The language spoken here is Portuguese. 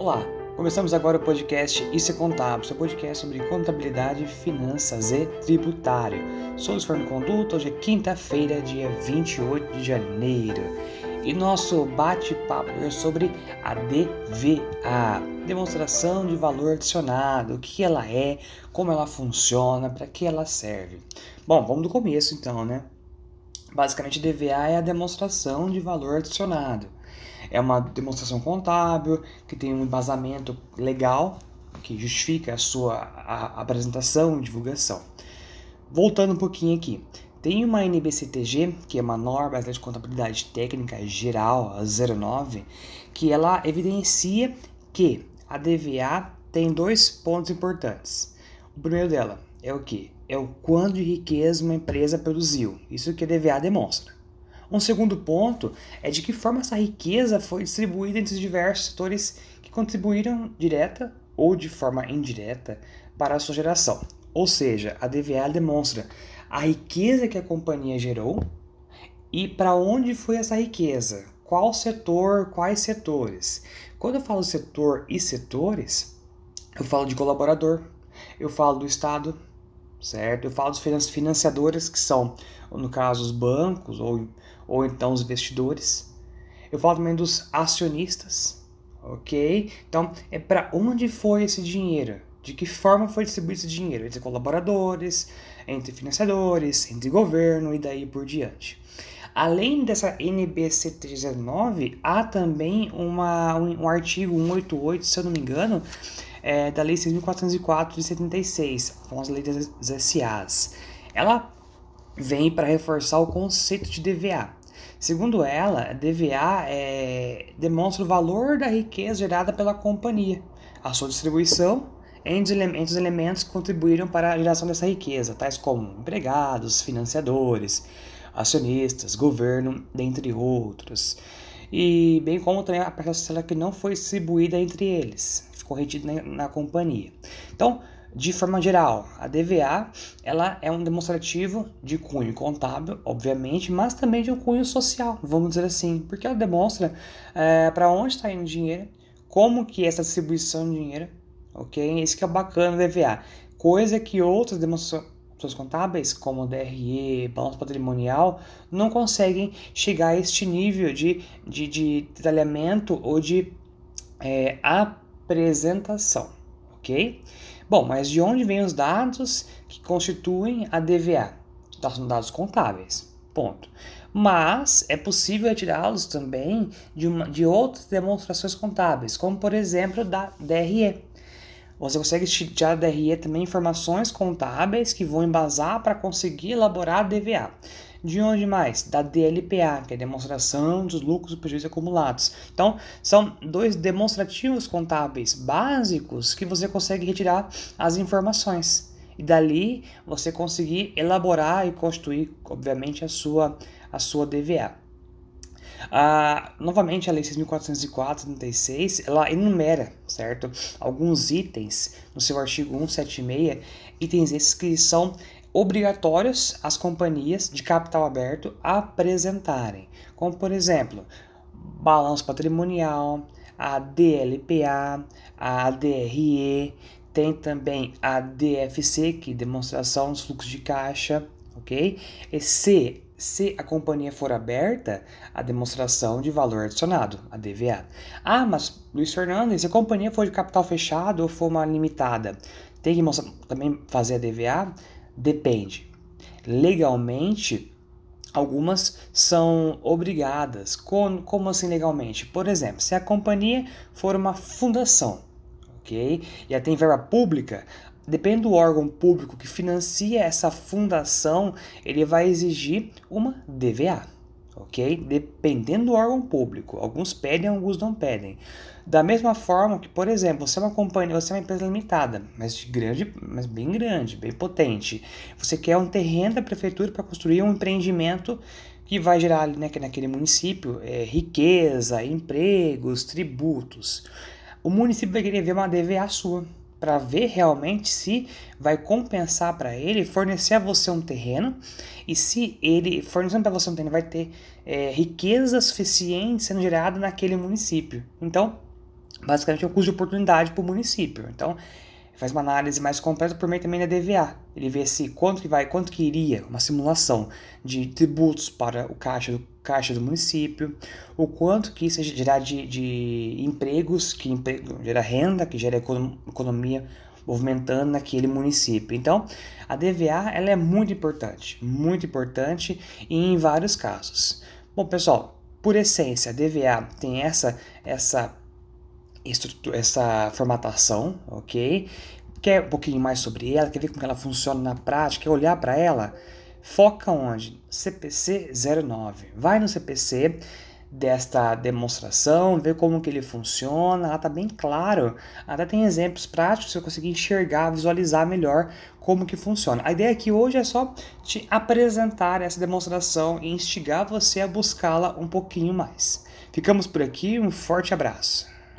Olá, começamos agora o podcast Isso é Contábil, seu podcast sobre contabilidade, finanças e tributário. Sou o Fernando Conduto, hoje é quinta-feira, dia 28 de janeiro. E nosso bate-papo é sobre a DVA, demonstração de valor adicionado, o que ela é, como ela funciona, para que ela serve. Bom, vamos do começo então, né? Basicamente, DVA é a demonstração de valor adicionado. É uma demonstração contábil que tem um embasamento legal que justifica a sua a, apresentação e divulgação. Voltando um pouquinho aqui, tem uma NBCTG, que é uma norma de contabilidade técnica geral, a 09, que ela evidencia que a DVA tem dois pontos importantes. O primeiro dela é o que? É o quanto de riqueza uma empresa produziu. Isso que a DVA demonstra. Um segundo ponto é de que forma essa riqueza foi distribuída entre os diversos setores que contribuíram direta ou de forma indireta para a sua geração. Ou seja, a DVA demonstra a riqueza que a companhia gerou e para onde foi essa riqueza, qual setor, quais setores. Quando eu falo setor e setores, eu falo de colaborador, eu falo do Estado, certo? Eu falo dos financiadores, que são, no caso, os bancos ou, ou então os investidores. Eu falo também dos acionistas, ok? Então, é para onde foi esse dinheiro? De que forma foi distribuído esse dinheiro? Entre colaboradores, entre financiadores, entre governo e daí por diante. Além dessa NBC 319, há também uma, um, um artigo 188, se eu não me engano, é, da Lei 6.404 de 76, a famosa Lei das SAs. Ela vem para reforçar o conceito de DVA. Segundo ela, DVA é, demonstra o valor da riqueza gerada pela companhia, a sua distribuição entre os elementos que contribuíram para a geração dessa riqueza, tais como empregados, financiadores, acionistas, governo, dentre outros. E bem como também a parcela que não foi distribuída entre eles, ficou retida na, na companhia. Então, de forma geral, a DVA ela é um demonstrativo de cunho contábil, obviamente, mas também de um cunho social, vamos dizer assim, porque ela demonstra é, para onde está indo o dinheiro, como que é essa distribuição de dinheiro ok? Isso que é bacana do DVA. Coisa que outras demonstrações contábeis, como DRE, balanço patrimonial, não conseguem chegar a este nível de, de, de detalhamento ou de é, apresentação, ok? Bom, mas de onde vêm os dados que constituem a DVA? São dados contábeis, ponto. Mas é possível retirá-los também de, uma, de outras demonstrações contábeis, como por exemplo da DRE. Você consegue tirar da DRE também informações contábeis que vão embasar para conseguir elaborar a DVA. De onde mais? Da DLPA, que é a demonstração dos lucros e prejuízos acumulados. Então, são dois demonstrativos contábeis básicos que você consegue retirar as informações. E dali você conseguir elaborar e construir, obviamente, a sua, a sua DVA. Ah, novamente, a Lei 6.404/36 ela enumera, certo, alguns itens no seu artigo 176, itens esses que são obrigatórios às companhias de capital aberto apresentarem, como por exemplo, balanço patrimonial, a DLPA, a DRE, tem também a DFC, que é demonstração dos fluxos de caixa, ok? E C, se a companhia for aberta, a demonstração de valor adicionado, a DVA. Ah, mas Luiz Fernando, se a companhia for de capital fechado ou for uma limitada, tem que mostrar, também fazer a DVA? Depende. Legalmente, algumas são obrigadas. Como, como assim legalmente? Por exemplo, se a companhia for uma fundação, ok? E ela tem verba pública, Depende do órgão público que financia essa fundação, ele vai exigir uma DVA, ok? Dependendo do órgão público. Alguns pedem, alguns não pedem. Da mesma forma que, por exemplo, você é uma companhia, você é uma empresa limitada, mas de grande, mas bem grande, bem potente. Você quer um terreno da prefeitura para construir um empreendimento que vai gerar ali né, naquele município é, riqueza, empregos, tributos. O município vai querer ver uma DVA sua para ver realmente se vai compensar para ele fornecer a você um terreno e se ele fornecendo para você um terreno vai ter é, riqueza suficiente sendo gerada naquele município. Então, basicamente é o custo de oportunidade para o município. Então, faz uma análise mais completa por meio também da DVA. Ele vê se quanto que vai, quanto que iria uma simulação de tributos para o caixa do, caixa do município, o quanto que isso gerar de, de empregos, que emprego, gera renda, que gera economia movimentando naquele município. Então, a DVA ela é muito importante, muito importante em vários casos. Bom, pessoal, por essência, a DVA tem essa essa essa formatação, ok? Quer um pouquinho mais sobre ela, quer ver como ela funciona na prática, quer olhar para ela? Foca onde? CPC 09. Vai no CPC desta demonstração, ver como que ele funciona, lá está bem claro. Até tem exemplos práticos, você conseguir enxergar, visualizar melhor como que funciona. A ideia aqui hoje é só te apresentar essa demonstração e instigar você a buscá-la um pouquinho mais. Ficamos por aqui, um forte abraço.